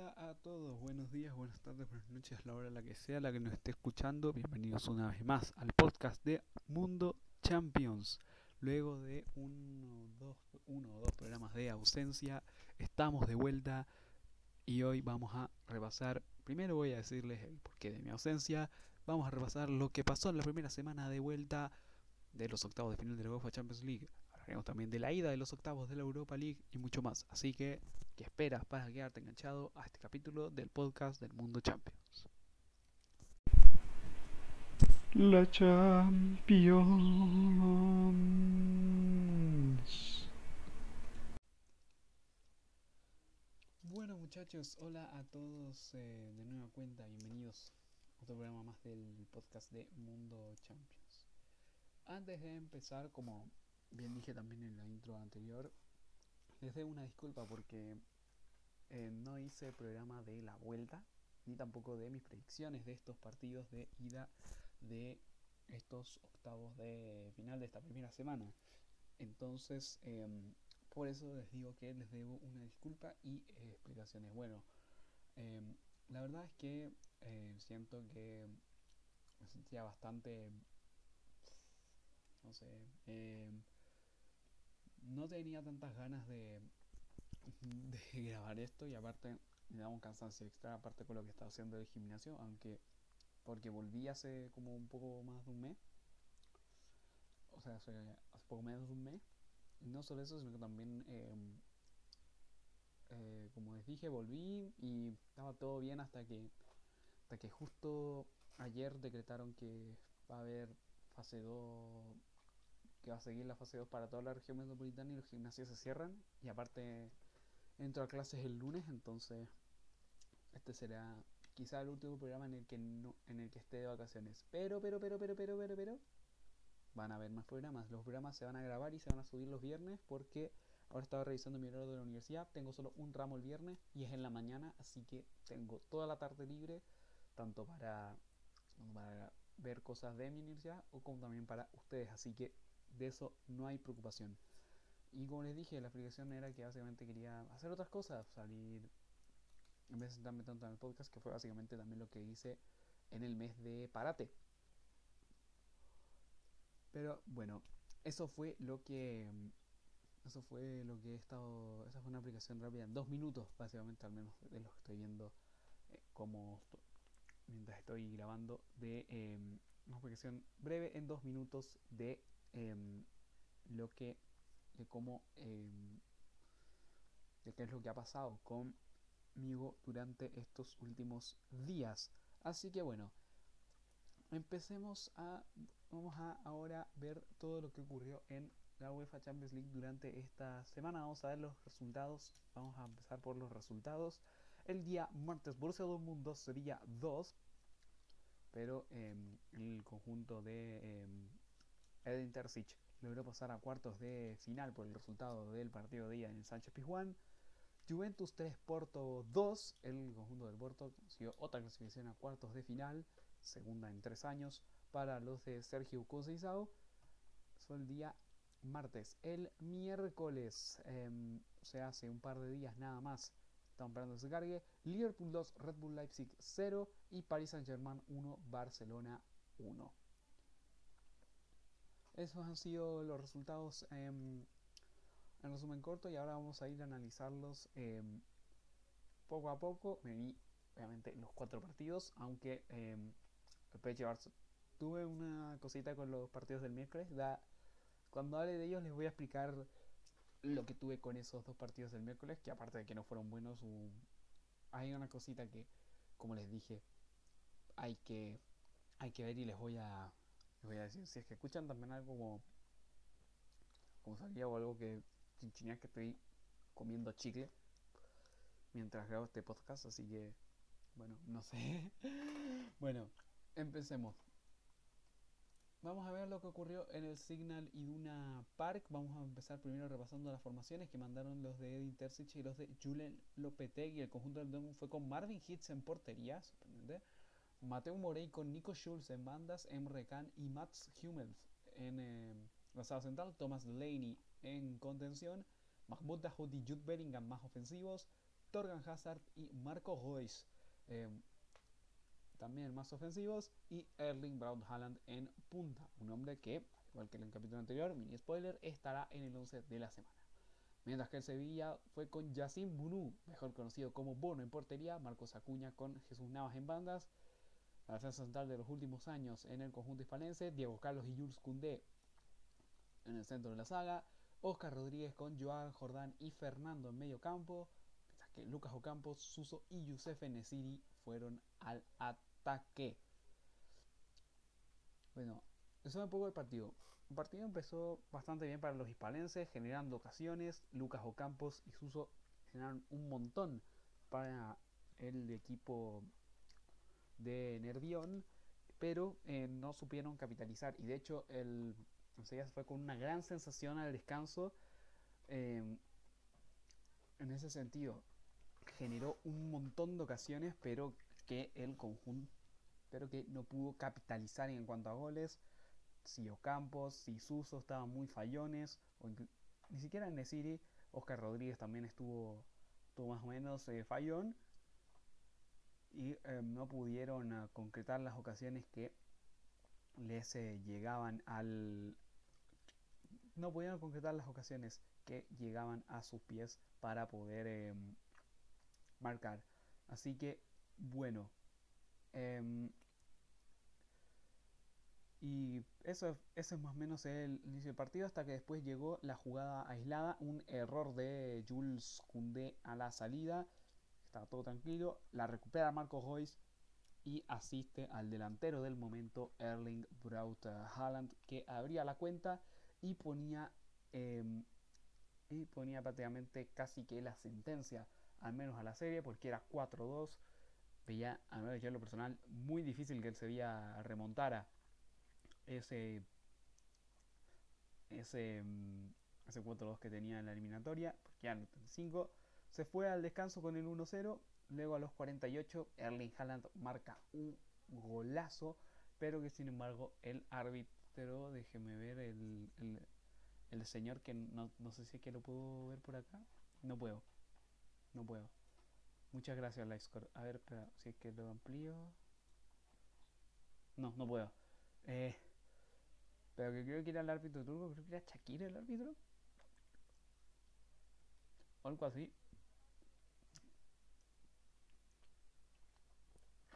Hola a todos, buenos días, buenas tardes, buenas noches, la hora la que sea, la que nos esté escuchando. Bienvenidos una vez más al podcast de Mundo Champions. Luego de uno, dos, uno o dos programas de ausencia, estamos de vuelta y hoy vamos a repasar. Primero voy a decirles el porqué de mi ausencia. Vamos a repasar lo que pasó en la primera semana de vuelta de los octavos de final de la UEFA Champions League. Hablaremos también de la ida de los octavos de la Europa League y mucho más. Así que ¿Qué esperas para quedarte enganchado a este capítulo del podcast del Mundo Champions? La Champions. Bueno muchachos, hola a todos eh, de nueva cuenta, bienvenidos a otro programa más del podcast de Mundo Champions. Antes de empezar, como bien dije también en la intro anterior, les doy una disculpa porque eh, no hice programa de la vuelta, ni tampoco de mis predicciones de estos partidos de ida de estos octavos de final de esta primera semana. Entonces, em, por eso les digo que les debo una disculpa y eh, explicaciones. Bueno, em, la verdad es que eh, siento que me sentía bastante, no sé, em, no tenía tantas ganas de grabar esto y aparte me da un cansancio extra, aparte con lo que estaba haciendo el gimnasio, aunque porque volví hace como un poco más de un mes, o sea, hace, poco menos de un mes, y no solo eso, sino que también, em, eh, como les dije, volví y estaba todo bien hasta que, hasta que justo ayer decretaron que va a haber fase 2 que va a seguir la fase 2 para toda la región metropolitana y los gimnasios se cierran y aparte entro a clases el lunes, entonces este será quizá el último programa en el que no, en el que esté de vacaciones. Pero, pero, pero, pero, pero, pero, pero, van a haber más programas. Los programas se van a grabar y se van a subir los viernes porque ahora estaba revisando mi horario de la universidad. Tengo solo un ramo el viernes y es en la mañana, así que tengo toda la tarde libre, tanto para, ver cosas de mi universidad o como también para ustedes. Así que de eso no hay preocupación. Y como les dije, la explicación era que básicamente quería hacer otras cosas, salir en vez de sentarme tanto en el podcast, que fue básicamente también lo que hice en el mes de Parate. Pero bueno, eso fue lo que eso fue lo que he estado esa fue una aplicación rápida en dos minutos básicamente al menos de lo que estoy viendo eh, como mientras estoy grabando de em, una aplicación breve en dos minutos de em, lo que de cómo em, de qué es lo que ha pasado conmigo durante estos últimos días. Así que bueno, empecemos a vamos a ahora ver todo lo que ocurrió en la UEFA Champions League durante esta semana. Vamos a ver los resultados. Vamos a empezar por los resultados. El día martes Borussia Dortmund 2 Sevilla 2, pero en el conjunto de Edin Terzic logró pasar a cuartos de final por el resultado del partido de día en el Sánchez Pizjuán. Juventus 3, Porto 2. El conjunto del Porto consiguió otra clasificación a cuartos de final, segunda en tres años, para los de Sergio Conceição. Fue el día martes. El miércoles, em, o sea, hace un par de días nada más, estamos esperando que se cargue. Liverpool 2, Red Bull Leipzig 0 y Paris Saint-Germain 1, Barcelona 1. Esos han sido los resultados en resumen corto y ahora vamos a ir a analizarlos em, poco a poco. Me vi obviamente los cuatro partidos, aunque eh, el tuve una cosita con los partidos del miércoles. Cuando hable de ellos les voy a explicar lo que tuve con esos dos partidos del miércoles, que aparte de que no fueron buenos, hay una cosita que, como les dije, hay que, hay que ver y les voy a les voy a decir, si es que escuchan también algo como, como salía o algo que chinchineas que estoy comiendo chicle mientras grabo este podcast, así que, bueno, no sé. bueno, empecemos. Vamos a ver lo que ocurrió en el Signal Iduna Park. Vamos a empezar primero repasando las formaciones que mandaron los de Edin Terzic y los de Julen Lopetegui. El conjunto del Dortmund fue con Marvin Hitz en portería, sorprendente. Mateo Morey con Nico Schulz en bandas, Emre Can y Mats Hummels en eh, la sala central, Thomas Delaney en contención, Mahmoud Dahoud y Jude Bellingham más ofensivos, Torgan Hazard y Marco Royce em, también más ofensivos y Erling Braut Haaland en punta, un hombre que, igual que en el capítulo anterior, mini spoiler, estará en el 11 de la semana. Mientras que el Sevilla fue con Yacine Bounou, mejor conocido como Bono en portería, Marcos Acuña con Jesús Navas en bandas, la defensa central de los últimos años en el conjunto hispanense, Diego Carlos y Jules Koundé en el centro de la saga, Oscar Rodríguez con Joan Jordán y Fernando en medio campo, mientras que Lucas Ocampos, Suso y Youssef Nesiri fueron al ataque. Bueno, eso es un poco el partido. El partido empezó bastante bien para los hispalenses, generando ocasiones. Lucas Ocampos y Suso generaron un montón para el equipo de Nervión, pero eh, no supieron capitalizar. Y de hecho, el fue con una gran sensación al descanso. Em, en ese sentido, generó un montón de ocasiones, pero que el conjunto, pero que no pudo capitalizar en cuanto a goles si Ocampos, si Suso estaban muy fallones, ni siquiera en Nesiri, Oscar Rodríguez también estuvo, más o menos eh, fallón, y em, no pudieron ah, concretar las ocasiones que les eh, llegaban al... No pudieron concretar las ocasiones que llegaban a sus pies para poder em, marcar. Así que, bueno, em, y eso, eso es más o menos el inicio del partido hasta que después llegó la jugada aislada, un error de Jules Koundé a la salida. Estaba todo tranquilo, la recupera Marco Royce y asiste al delantero del momento, Erling Braut Haaland, que abría la cuenta y ponía, em, y ponía prácticamente casi que la sentencia, al menos a la serie, porque era 4-2. Veía, a ver, yo en lo personal, muy difícil que el Sevilla remontara ese, ese, mm, ese 4-2 que tenía en la eliminatoria, porque no 5. Se fue al descanso con el 1-0. Luego a los 48 Erling Haaland marca un golazo, pero que sin embargo el árbitro, déjeme ver el, el, señor que no, no, sé si es que lo puedo ver por acá. No puedo, no puedo. Muchas gracias, Livescore. A ver, espera, si es que lo amplío. No, no puedo. Eh, pero que creo que era el árbitro turco, creo que era Shakira el árbitro. Algo así.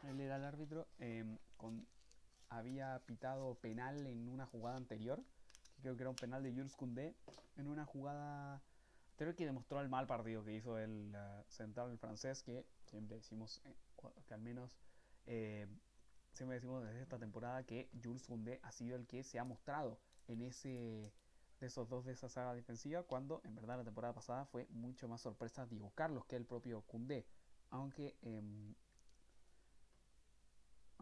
Él era el árbitro. Em, con, había pitado penal en una jugada anterior. Que creo que era un penal de Jules Koundé. En una jugada creo que demostró el mal partido que hizo el central francés. Que siempre decimos eh, que al menos eh, siempre decimos desde esta temporada que Jules Koundé ha sido el que se ha mostrado en ese de esos dos de esa saga defensiva cuando en verdad la temporada pasada fue mucho más sorpresa Diego Carlos que el propio Koundé aunque em,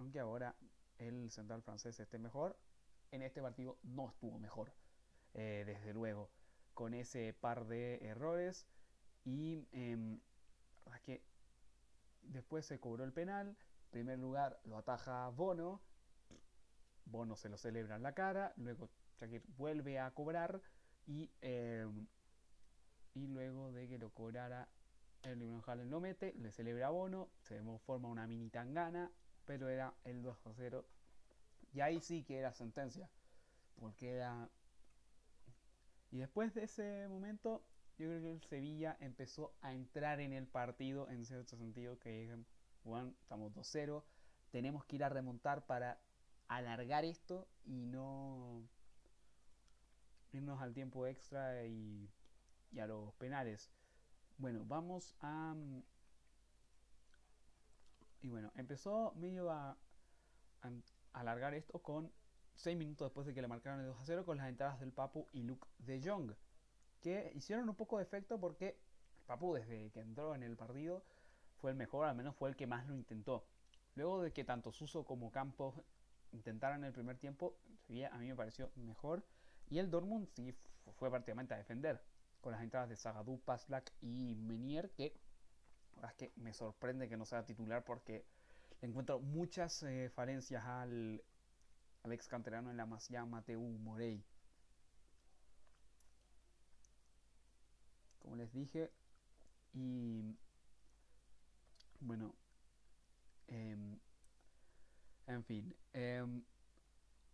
aunque ahora el central francés esté mejor en este partido no estuvo mejor eh, desde luego con ese par de errores y eh, que después se cobró el penal primer lugar lo ataja Bono, Bono se lo celebra en la cara, luego Shakir vuelve a cobrar y, eh, y luego de que lo cobrara el Haaland lo mete, le celebra a Bono, se forma una mini tangana, pero era el 2 a 0. Y ahí sí que era sentencia, porque era... Y después de ese momento, yo creo que el Sevilla empezó a entrar en el partido en cierto sentido, que bueno, estamos 2-0, tenemos que ir a remontar para alargar esto y no irnos al tiempo extra y, a los penales. Bueno, vamos a... Y bueno, empezó medio a, alargar esto con 6 minutos después de que le marcaron el 2 a 0 con las entradas del Papu y Luke de Jong, que hicieron un poco de efecto porque Papu desde que entró en el partido fue el mejor, al menos fue el que más lo intentó. Luego de que tanto Suso como Campos intentaron el primer tiempo, a mí me pareció mejor. Y el Dortmund sí fue prácticamente a defender, con las entradas de Zagadou, Paslak y Menier, que es que me sorprende que no sea titular porque le encuentro muchas eh, falencias al, al ex canterano en la Masia Mateu Morey. como les dije. Y bueno, em, en fin, em,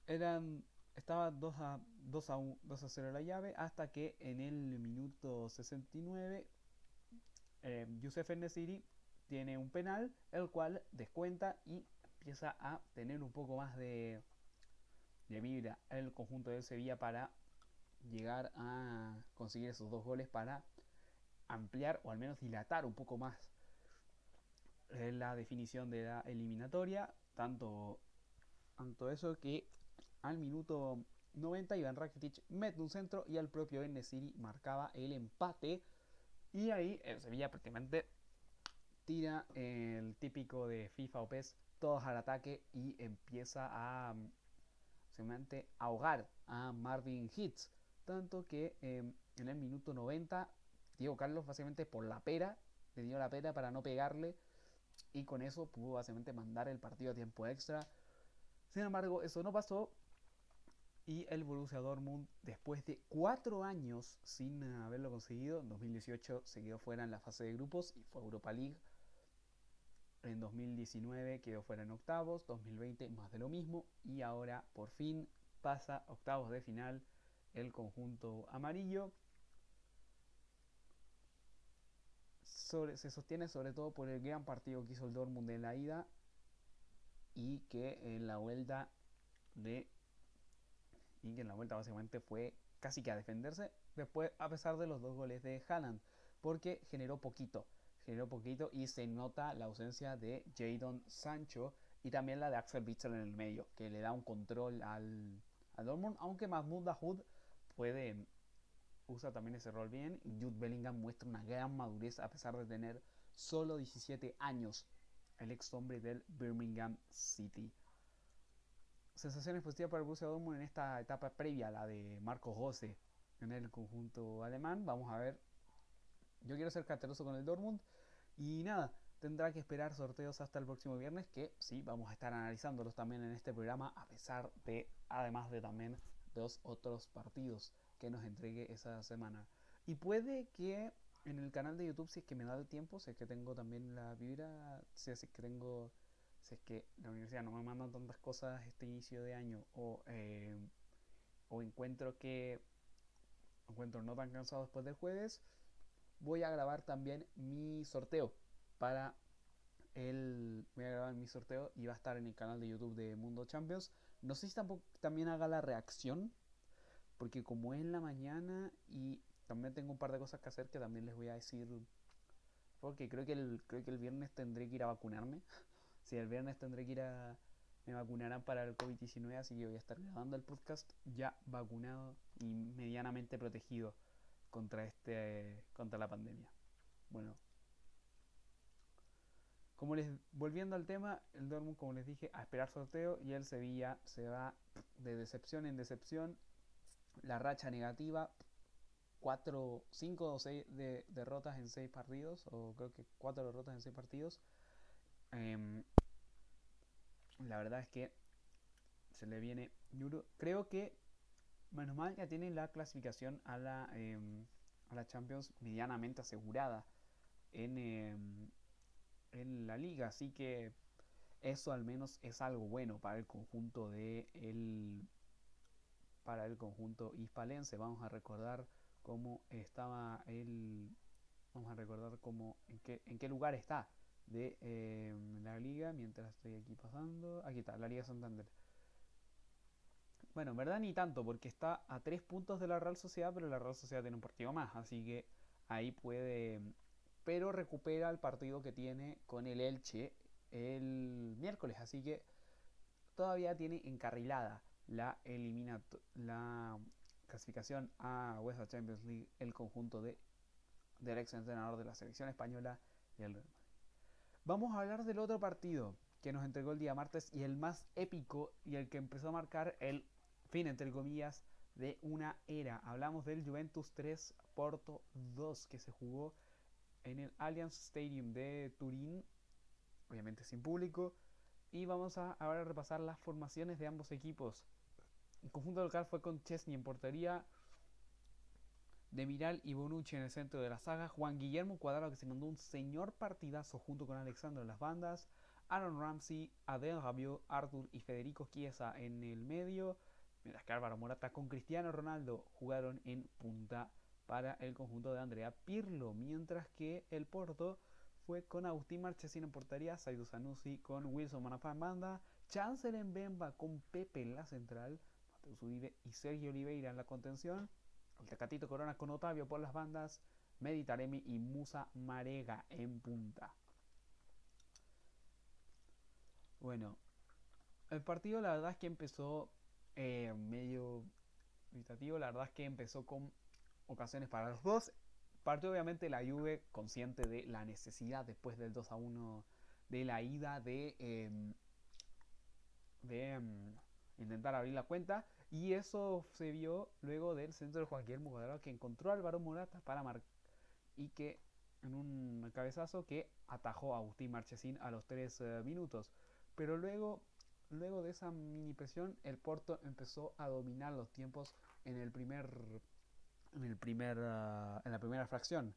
eran estaba 2 a, 2 a, 2 a 0 la llave hasta que en el minuto 69 eh, Youssef Nesiri tiene un penal el cual descuenta y empieza a tener un poco más de, de vibra el conjunto de Sevilla para llegar a conseguir esos dos goles para ampliar o al menos dilatar un poco más eh, la definición de la eliminatoria. Tanto tanto eso que al minuto 90 Iván Rakitic mete un centro y al propio Enesiri marcaba el empate y ahí el Sevilla prácticamente tira el típico de FIFA o PES todos al ataque y empieza a ahogar a Marvin Hitz. Tanto que em, en el minuto 90 Diego Carlos básicamente por la pera le dio la pera para no pegarle y con eso pudo básicamente mandar el partido a tiempo extra. Sin embargo eso no pasó y el Borussia Dortmund, después de cuatro años sin haberlo conseguido, en 2018 se quedó fuera en la fase de grupos y fue Europa League. En 2019 quedó fuera en octavos, 2020 más de lo mismo y ahora por fin pasa octavos de final el conjunto amarillo. se sostiene sobre todo por el gran partido que hizo el Dortmund en la ida y que en la vuelta de y que en la vuelta básicamente fue casi que a defenderse después a pesar de los dos goles de Haaland porque generó poquito generó poquito y se nota la ausencia de Jadon Sancho y también la de Axel Witsel en el medio que le da un control al, al Dortmund aunque Mahmoud Dahoud puede usa también ese rol bien. Jude Bellingham muestra una gran madurez a pesar de tener solo 17 años el ex hombre del Birmingham City sensaciones positivas para el Borussia Dortmund en esta etapa previa la de Marco Jose en el conjunto alemán. Vamos a ver. Yo quiero ser cateroso con el Dortmund. Y nada, tendrá que esperar sorteos hasta el próximo viernes, que sí, vamos a estar analizándolos también en este programa, a pesar de, además de también dos otros partidos que nos entregue esa semana. Y puede que en el canal de YouTube, si es que me da el tiempo, si es que tengo también la vibra, si es que tengo si es que la universidad no me manda tantas cosas este inicio de año o, eh, o encuentro que encuentro no tan cansado después del jueves, voy a grabar también mi sorteo para el voy a grabar mi sorteo y va a estar en el canal de YouTube de Mundo Champions. No sé si tampoco también haga la reacción porque como es en la mañana y también tengo un par de cosas que hacer que también les voy a decir porque creo que el creo que el viernes tendré que ir a vacunarme. Si el viernes tendré que ir a. Me vacunarán para el COVID-19, así que voy a estar grabando el podcast ya vacunado y medianamente protegido contra este contra la pandemia. Bueno, como les volviendo al tema, el Dortmund como les dije a esperar sorteo y el Sevilla se va de decepción en decepción. La racha negativa, 4, 5 o 6 de, derrotas en 6 partidos, o creo que 4 derrotas en 6 partidos. Em, la verdad es que se le viene duro. Creo que, menos mal, ya tiene la clasificación a la, em, a la Champions medianamente asegurada en, em, en la liga. Así que eso al menos es algo bueno para el conjunto de el para el conjunto hispalense. Vamos a recordar cómo estaba el vamos a recordar cómo en qué en qué lugar está de em, la liga mientras estoy aquí pasando. Aquí está, la Liga Santander. Bueno, en verdad ni tanto, porque está a tres puntos de la Real Sociedad, pero la Real Sociedad tiene un partido más, así que ahí puede. Pero recupera el partido que tiene con el Elche el miércoles, así que todavía tiene encarrilada la la clasificación a UEFA Champions League el conjunto de del ex entrenador de la selección española y el Vamos a hablar del otro partido que nos entregó el día martes y el más épico y el que empezó a marcar el fin, entre comillas, de una era. Hablamos del Juventus 3 Porto 2 que se jugó en el Allianz Stadium de Turín, obviamente sin público. Y vamos a ahora repasar las formaciones de ambos equipos. El conjunto local fue con Chesney en portería, de Miral y Bonucci en el centro de la saga, Juan Guillermo Cuadrado que se mandó un señor partidazo junto con Alexandro en las bandas, Aaron Ramsey, Adel Rabiot, Arthur y Federico Chiesa en el medio, mientras que Álvaro Morata con Cristiano Ronaldo jugaron en punta para el conjunto de Andrea Pirlo, mientras que el Porto fue con Agustín Marchesín en portería, Saidu Sanusi con Wilson Manafá en banda, Chancellor en Bemba con Pepe en la central, Mateus Uribe y Sergio Oliveira en la contención, el Tecatito Corona con Otavio por las bandas, Meditaremi y Musa Marega en punta. Bueno, el partido la verdad es que empezó eh, medio gritativo, la verdad es que empezó con ocasiones para los dos. Partió obviamente la Juve consciente de la necesidad después del 2 a 1 de la ida de, em, de em, intentar abrir la cuenta y eso se vio luego del centro de Juan Guillermo Cuadrado que encontró a Álvaro Morata para marcar y que en un cabezazo que atajó a Agustín Marchesín a los 3 eh, minutos. Pero luego, luego de esa mini presión, el Porto empezó a dominar los tiempos en el primer en el primer uh, en la primera fracción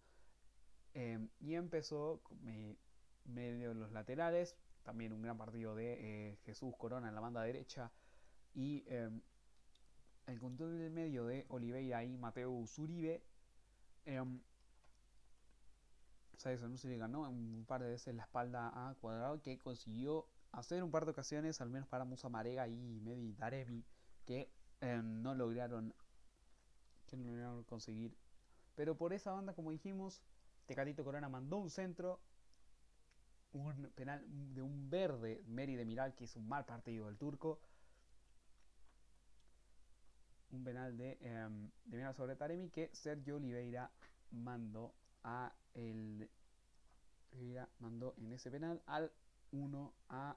eh, y empezó me, medio los laterales también un gran partido de eh, Jesús Corona en la banda derecha y eh, el control del medio de Oliveira y Mateo Zuribe. Eh, no se le ganó un par de veces la espalda a Cuadrado que consiguió hacer un par de ocasiones, al menos para Musa Marega y Medi Darevi, que em, no lograron que no lograron conseguir. Pero por esa banda, como dijimos, Tecatito Corona mandó un centro, un penal de un verde, Meri de Miral, que hizo un mal partido del turco, un penal de, eh, de sobre Taremi que Sergio Oliveira mandó a el Oliveira mandó en ese penal al 1 a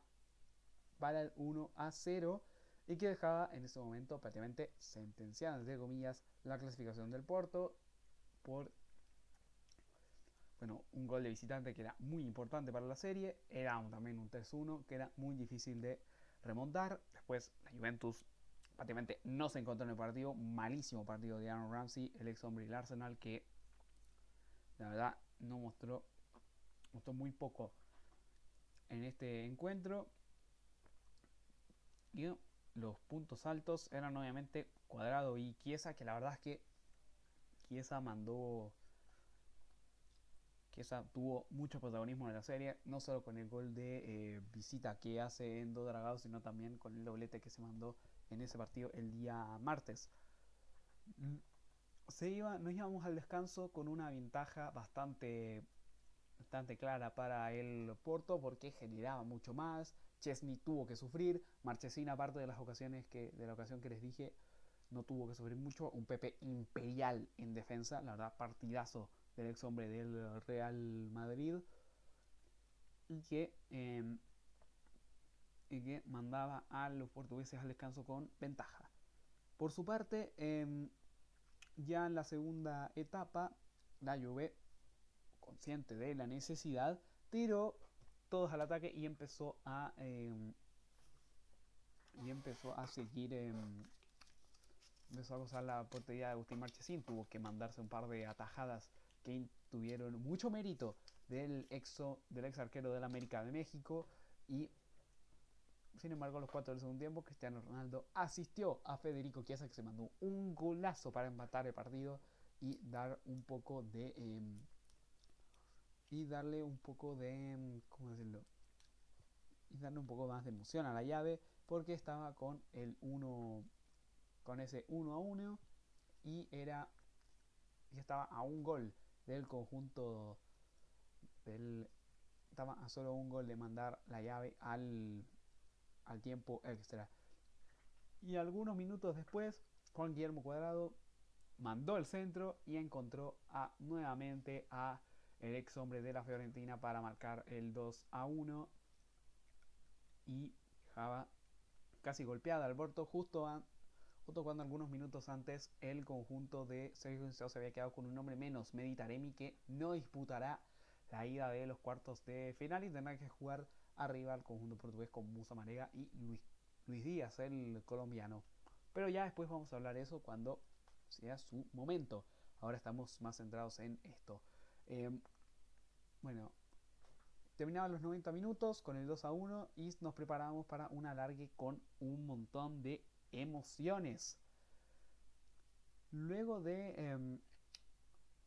para el 1 a 0 y que dejaba en ese momento prácticamente sentenciada entre comillas la clasificación del Porto por bueno, un gol de visitante que era muy importante para la serie, era también un 3-1 que era muy difícil de remontar. Después la Juventus prácticamente no se encontró en el partido. Malísimo partido de Aaron Ramsey, el ex hombre del Arsenal, que la verdad no mostró, mostró muy poco en este encuentro. Y los puntos altos eran obviamente Cuadrado y Chiesa, que la verdad es que Chiesa mandó. Chiesa tuvo mucho protagonismo en la serie, no solo con el gol de eh, visita que hace en Dragado, sino también con el doblete que se mandó en ese partido el día martes. Mm, se iba, nos íbamos al descanso con una ventaja bastante, bastante clara para el Porto porque generaba mucho más. Chesney tuvo que sufrir. Marchesín, aparte de las ocasiones que, de la ocasión que les dije, no tuvo que sufrir mucho. Un Pepe imperial en defensa, la verdad, partidazo del ex hombre del Real Madrid. Y que em, que mandaba a los portugueses al descanso con ventaja. Por su parte, em, ya en la segunda etapa, la Juve, consciente de la necesidad, tiró todos al ataque y empezó a em, y empezó a seguir em, empezó a gozar la portería de Agustín Marchesín tuvo que mandarse un par de atajadas que tuvieron mucho mérito del exo del ex arquero del América de México y sin embargo, a los 4 del segundo tiempo, Cristiano Ronaldo asistió a Federico Chiesa, que se mandó un golazo para empatar el partido y dar un poco de. Em, y darle un poco de. Em, ¿Cómo decirlo? Y darle un poco más de emoción a la llave, porque estaba con el 1. Con ese 1 a 1 y era. Y estaba a un gol del conjunto. Del, estaba a solo un gol de mandar la llave al al tiempo extra. Y algunos minutos después, Juan Guillermo Cuadrado mandó el centro y encontró a, nuevamente a el ex hombre de la Fiorentina para marcar el 2 a 1 y dejaba casi golpeada al Porto justo, justo cuando algunos minutos antes el conjunto de Sergio se había quedado con un hombre menos, Meditaremi, que no disputará la ida de los cuartos de final y tendrá que jugar arriba al conjunto portugués con Musa Marega y Luis, Luis Díaz, el colombiano. Pero ya después vamos a hablar eso cuando sea su momento. ahora estamos más centrados en esto. Em, bueno, terminaban los 90 minutos con el 2 a 1 y nos preparábamos para un alargue con un montón de emociones. Luego de, em,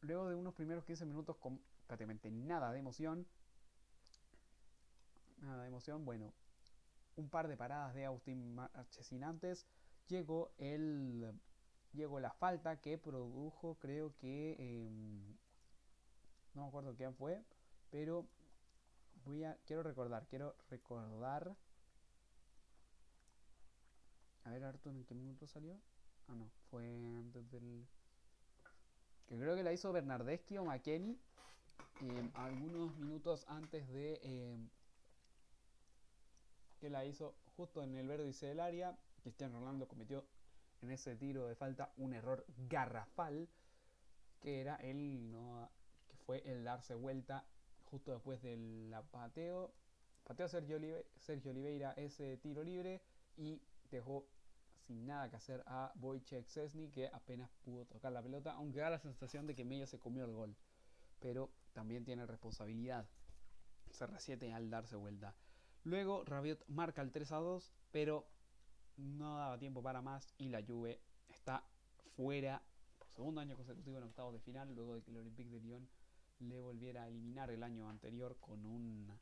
luego de unos primeros 15 minutos con prácticamente nada de emoción, nada de emoción, bueno, un par de paradas de Agustín Marchesín antes, llegó el llegó la falta que produjo creo que em, no me acuerdo quién fue pero voy a quiero recordar quiero recordar. A ver Arthur en qué minuto salió ah no fue antes del que creo que la hizo Bernardeschi o McKenny em, algunos minutos antes de em, que la hizo justo en el vértice del área. Cristiano Ronaldo cometió en ese tiro de falta un error garrafal que era el no que fue el darse vuelta justo después del pateo pateó Sergio, Sergio Oliveira ese tiro libre y dejó sin nada que hacer a Wojciech Szczesny que apenas pudo tocar la pelota aunque da la sensación de que medio se comió el gol. Pero también tiene responsabilidad. CR7 al darse vuelta Luego Rabiot marca el 3 a 2, pero no daba tiempo para más y la Juve está fuera por segundo año consecutivo en octavos de final, luego de que el Olympique de Lyon le volviera a eliminar el año anterior con un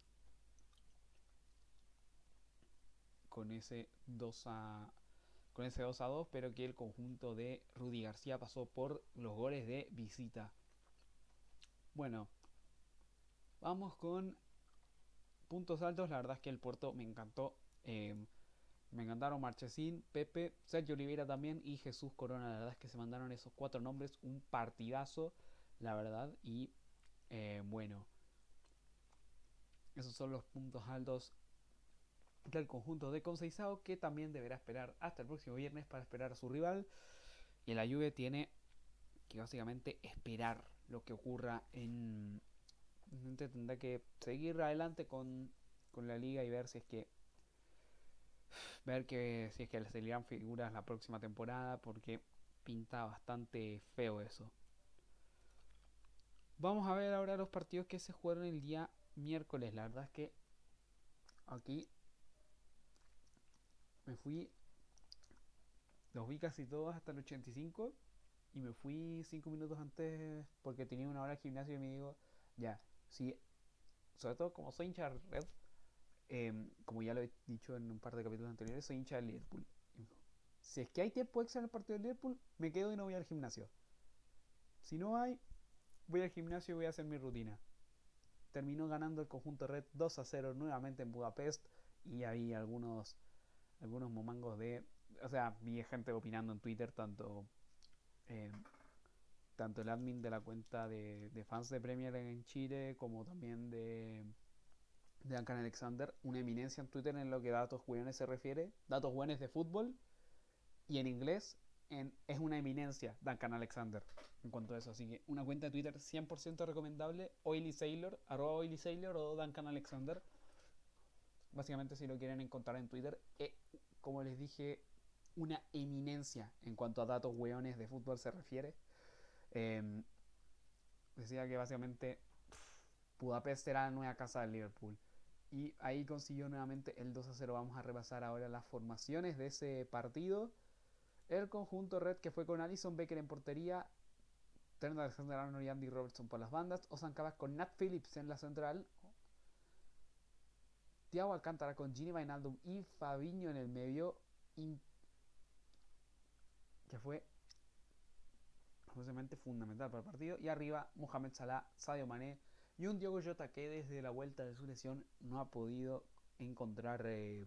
con ese 2 a con ese 2 a 2, pero que el conjunto de Rudy García pasó por los goles de visita. Bueno, vamos con puntos altos, la verdad es que el puerto me encantó. Em, me encantaron Marchesín, Pepe, Sergio Oliveira también y Jesús Corona. La verdad es que se mandaron esos cuatro nombres. Un partidazo, la verdad. Y eh, bueno, esos son los puntos altos del conjunto de Conceizao que también deberá esperar hasta el próximo viernes para esperar a su rival. Y la Juve tiene que básicamente esperar lo que ocurra en tendrá que seguir adelante con, la liga y ver si es que ver que si es que le salirán figuras la próxima temporada porque pinta bastante feo eso. Vamos a ver ahora los partidos que se jugaron el día miércoles. La verdad es que aquí me fui los vi casi todos hasta el 85 y me fui 5 minutos antes porque tenía una hora de gimnasio y me digo, ya, Sí, sobre todo como soy hincha de Red, em, como ya lo he dicho en un par de capítulos anteriores, soy hincha de Liverpool. Si es que hay tiempo extra en el partido de Liverpool, me quedo y no voy al gimnasio. Si no hay, voy al gimnasio y voy a hacer mi rutina. Terminó ganando el conjunto Red 2 a 0 nuevamente en Budapest y hay algunos algunos momangos de, o sea, vi gente opinando en Twitter tanto eh, tanto el admin de la cuenta de, fans de Premier en Chile como también de, de Duncan Alexander, una eminencia en Twitter en lo que datos buenos se refiere, datos buenos de fútbol, y en inglés en, es una eminencia Duncan Alexander en cuanto a eso. Así que una cuenta de Twitter 100% recomendable, Oily Sailor, arroba Oily Sailor o Duncan Alexander. Básicamente si lo quieren encontrar en Twitter, eh, como les dije, una eminencia en cuanto a datos weones de fútbol se refiere. Em, decía que básicamente Budapest era la nueva casa del Liverpool. Y ahí consiguió nuevamente el 2 a 0. Vamos a repasar ahora las formaciones de ese partido. El conjunto red que fue con Alison Becker en portería. Trent Alexander Arnold y Andy Robertson por las bandas. Osan Cabas con Nat Phillips en la central. Thiago Alcántara con Gini Wijnaldum y Fabiño en el medio. Que fue fundamental para el partido. Y arriba, Mohamed Salah, Sadio Mané y un Diogo Jota que desde la vuelta de su lesión no ha podido encontrar eh,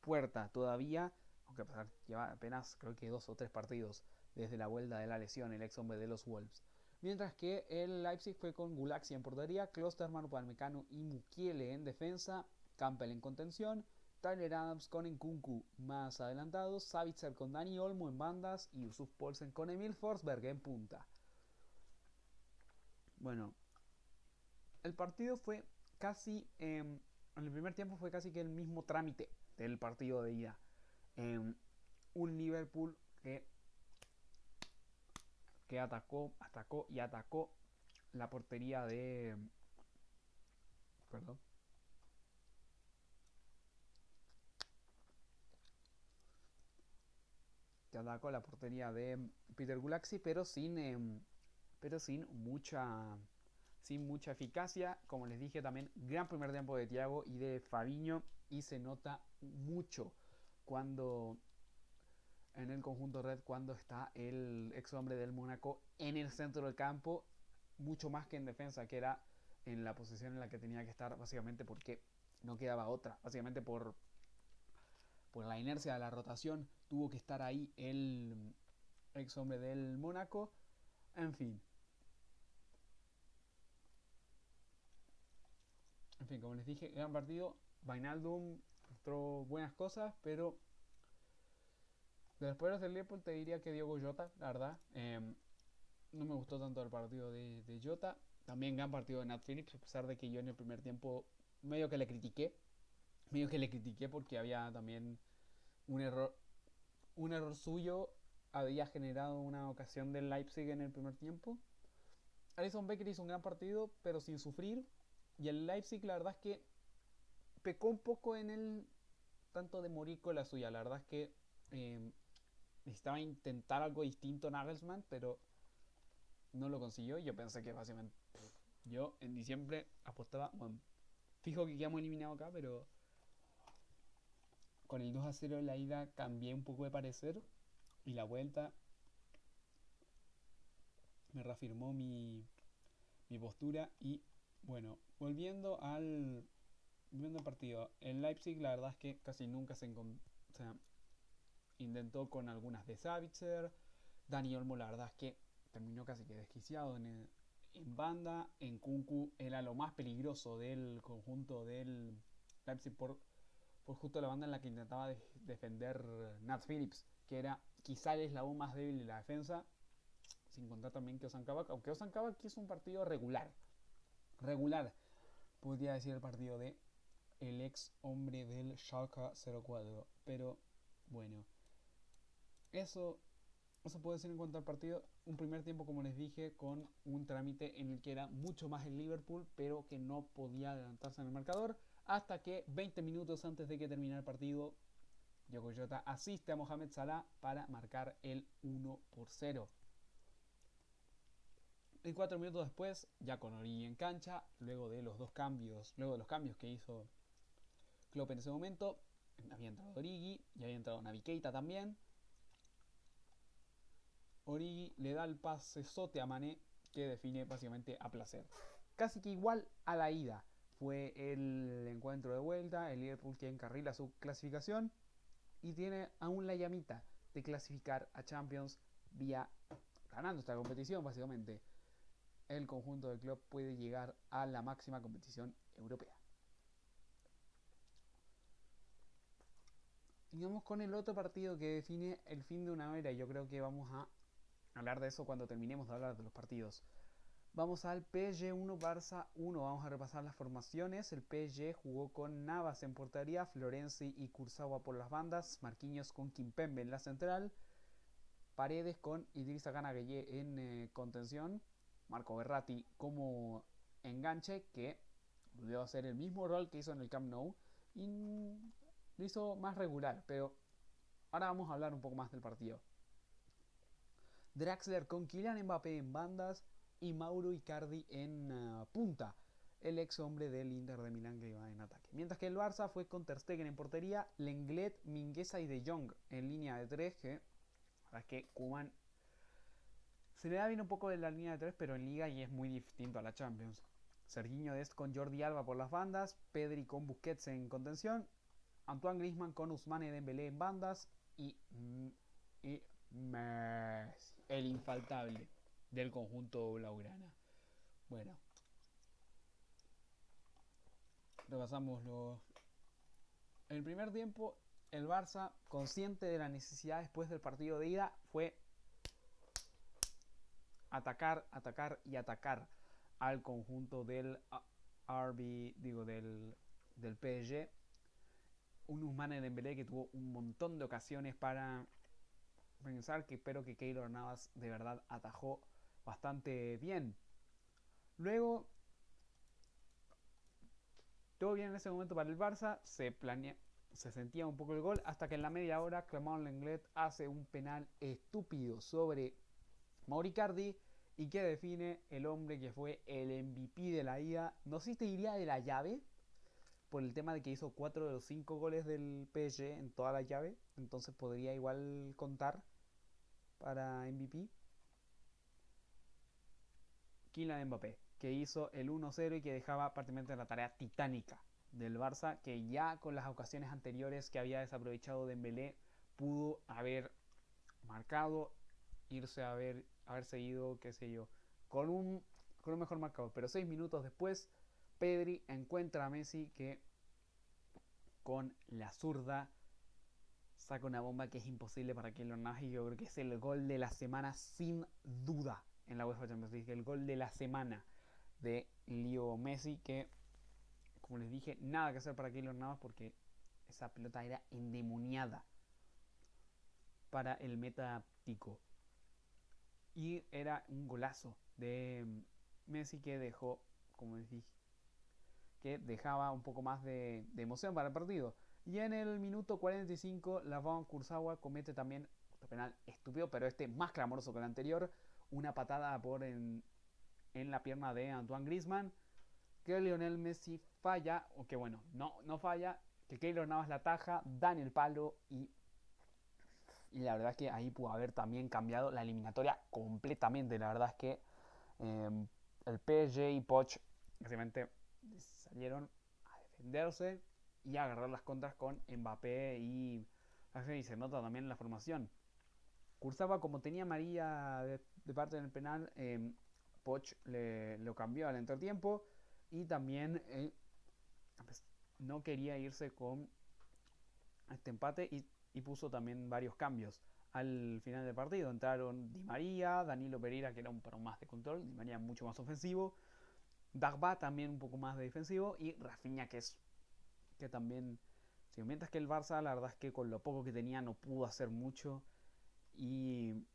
puerta todavía, aunque lleva apenas creo que dos o tres partidos desde la vuelta de la lesión, el ex hombre de los Wolves. Mientras que el Leipzig fue con Gulaxi en portería, Klosterman, Upamecano y Mukiele en defensa, Campbell en contención, Tyler Adams con Nkunku más adelantados, Savitzer con Dani Olmo en bandas y Yusuf Polsen con Emil Forsberg en punta. Bueno, el partido fue casi, em, en el primer tiempo fue casi que el mismo trámite del partido de ida. Em, un Liverpool que que atacó, atacó y atacó la portería de... Perdón. La portería de Peter Gulaxi, pero sin, em, pero sin mucha sin mucha eficacia. Como les dije también, gran primer tiempo de Thiago y de Fabiño. Y se nota mucho cuando en el conjunto red cuando está el ex hombre del Mónaco en el centro del campo, mucho más que en defensa, que era en la posición en la que tenía que estar, básicamente porque no quedaba otra, básicamente por, por la inercia de la rotación, tuvo que estar ahí el ex hombre del Mónaco, en fin. En fin, como les dije, gran partido. Vainaldum mostró buenas cosas, pero Después del Liverpool te diría que Diego Jota, la verdad. Em, no me gustó tanto el partido de, de Jota. También gran partido de Nat Phillips, a pesar de que yo en el primer tiempo medio que le critiqué. Medio que le critiqué porque había también un error, un error suyo. Había generado una ocasión del Leipzig en el primer tiempo. Alison Becker hizo un gran partido, pero sin sufrir. Y el Leipzig, la verdad es que pecó un poco en el tanto de Morico la suya. La verdad es que em, necesitaba intentar algo distinto Nagelsmann, pero no lo consiguió. Yo pensé que básicamente. yo en diciembre apostaba. Bueno, fijo que quedamos eliminados acá, pero. Con el 2 a 0 en la ida cambié un poco de parecer. Y la vuelta. Me reafirmó mi, mi postura. Y bueno, volviendo al. Volviendo al partido. El Leipzig, la verdad es que casi nunca se, o sea, intentó con algunas de Savitzer. Dani Olmo, la verdad es que terminó casi que desquiciado en, en banda. En Kunku era lo más peligroso del conjunto del Leipzig por, por justo la banda en la que intentaba defender Nat Phillips, que era quizá el eslabón más débil de la defensa. Sin contar también que Osan Kabak, aunque Osan Kabak es un partido regular. Regular, podría decir el partido de el ex hombre del Schalke 04. Pero bueno, eso, eso puede ser en cuanto al partido. Un primer tiempo, como les dije, con un trámite en el que era mucho más el Liverpool, pero que no podía adelantarse en el marcador. Hasta que 20 minutos antes de que terminara el partido, Diogo Jota asiste a Mohamed Salah para marcar el 1 por 0. Y cuatro minutos después, ya con Origi en cancha, luego de los dos cambios, luego de los cambios que hizo Klopp en ese momento, había entrado Origi y había entrado Navi Keita también. Origi le da el pase sote a Mané que define básicamente a placer. Casi que igual a la ida fue el encuentro de vuelta, el Liverpool que encarrila su clasificación y tiene aún la llamita de clasificar a Champions vía ganando esta competición básicamente. El conjunto del club puede llegar a la máxima competición europea. Y vamos con el otro partido que define el fin de una era. Yo creo que vamos a hablar de eso cuando terminemos de hablar de los partidos. Vamos al PSG 1 Barça 1. Vamos a repasar las formaciones. El PSG jugó con Navas en portería, Florenzi y Kurzawa por las bandas, Marquinhos con Kimpembe en la central, Paredes con Idrissa Gana en eh, contención, Marco Berratti como enganche que volvió a hacer el mismo rol que hizo en el Camp Nou y lo hizo más regular, pero ahora vamos a hablar un poco más del partido. Draxler con Kylian Mbappé en bandas y Mauro Icardi en uh, punta, el ex hombre del Inter de Milán que iba en ataque. Mientras que el Barça fue con Ter Stegen en portería, Lenglet, Mingueza y De Jong en línea de tres, que la que Kuman se le da bien un poco de la línea de tres, pero en liga y es muy distinto a la Champions. Serginho Dest con Jordi Alba por las bandas, Pedri con Busquets en contención, Antoine Griezmann con Ousmane Dembélé en bandas y, mm, y Messi el infaltable del conjunto blaugrana. Bueno, repasamos los. El primer tiempo, el Barça, consciente de la necesidad después del partido de ida, fue atacar, atacar y atacar al conjunto del RB, digo, del, del PSG. Un Usman en Dembélé que tuvo un montón de ocasiones para pensar que espero que Keylor Navas de verdad atajó bastante bien. Luego, todo bien en ese momento para el Barça, se planea, se sentía un poco el gol hasta que en la media hora Clement Lenglet hace un penal estúpido sobre Mauricardi y que define el hombre que fue el MVP de la ida, no sé si diría de la llave, por el tema de que hizo 4 de los 5 goles del PSG en toda la llave, entonces podría igual contar para MVP. Kylian Mbappé, que hizo el 1-0 y que dejaba prácticamente la tarea titánica del Barça, que ya con las ocasiones anteriores que había desaprovechado Dembélé pudo haber marcado, irse a haber, haber seguido, qué sé yo, con un, con un mejor marcador. Pero 6 minutos después, Pedri encuentra a Messi que con la zurda saca una bomba que es imposible para que lo y yo creo que es el gol de la semana sin duda en la UEFA Champions League, el gol de la semana de Leo Messi que como les dije, nada que hacer para Keylor Navas porque esa pelota era endemoniada para el meta Tico. Y era un golazo de Messi que dejó, como les dije, que dejaba un poco más de, emoción para el partido. Y en el minuto 45, Lavon Kurzawa comete también otro penal estúpido, pero este más clamoroso que el anterior. Una patada por en, en la pierna de Antoine Grisman. Que Lionel Messi falla, o que bueno, no, no falla. Que Keylor Navas la taja, dan el palo y, y la verdad es que ahí pudo haber también cambiado la eliminatoria completamente. La verdad es que eh, el PSG y Poch básicamente salieron a defenderse y a agarrar las contras con Mbappé y, y se nota también la formación. Cursaba como tenía María de, parte del penal, eh, Poch le, lo cambió al entretiempo y también eh, pues, no quería irse con este empate y, y, puso también varios cambios. Al final del partido entraron Di María, Danilo Pereira que era un poco más de control, Di María mucho más ofensivo, Dagba también un poco más de defensivo y Rafinha que es que también si mientras que el Barça la verdad es que con lo poco que tenía no pudo hacer mucho y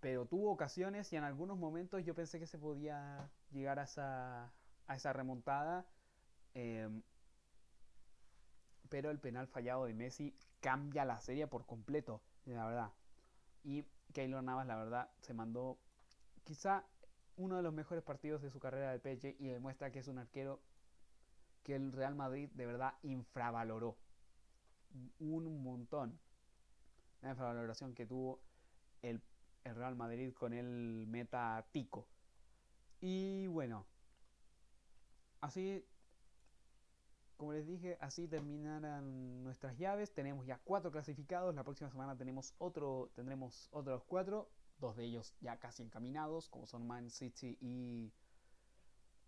pero tuvo ocasiones y en algunos momentos yo pensé que se podía llegar a esa, a esa remontada em, pero el penal fallado de Messi cambia la serie por completo la verdad y Keylor Navas la verdad se mandó quizá uno de los mejores partidos de su carrera del PSG y demuestra que es un arquero que el Real Madrid de verdad infravaloró un montón. La infravaloración que tuvo el, Real Madrid con el meta Tico. Y bueno, así, como les dije, así terminarán nuestras llaves. Tenemos ya cuatro clasificados. La próxima semana tenemos otro, tendremos otros cuatro dos de ellos ya casi encaminados, como son Man City y,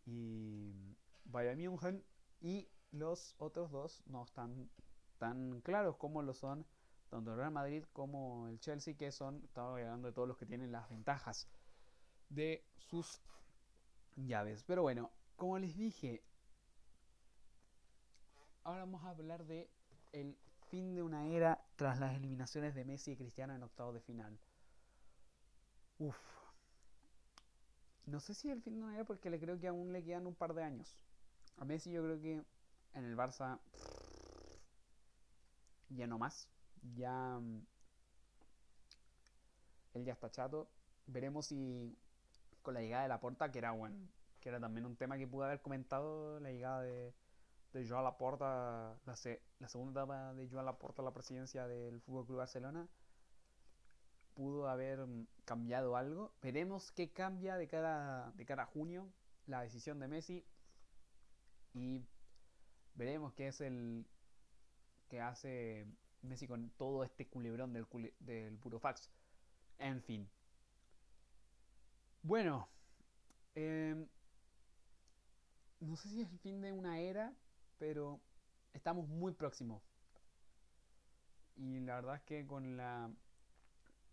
y Bayern München, y los otros dos no están tan claros como lo son tanto el Real Madrid como el Chelsea, que son, estaba hablando de todos los que tienen las ventajas de sus llaves. Pero bueno, como les dije, ahora vamos a hablar de el fin de una era tras las eliminaciones de Messi y Cristiano en octavo de final. Uf. No sé si el fin de una era porque le creo que aún le quedan un par de años. A Messi yo creo que en el Barça ya no más. Ya mm, él ya está chato. Veremos si con la llegada de la Porta, que era bueno, que era también un tema que pude haber comentado, la llegada de, de Joan Laporta, la, la segunda etapa de Joan Laporta a la presidencia del Fútbol Club Barcelona pudo haber mm, cambiado algo. Veremos qué cambia de cara, de cara a junio la decisión de Messi. Y veremos qué es el que hace Messi con todo este culebrón del, del puro fax. En fin. Bueno. Em, no sé si es el fin de una era, pero estamos muy próximos. Y la verdad es que con la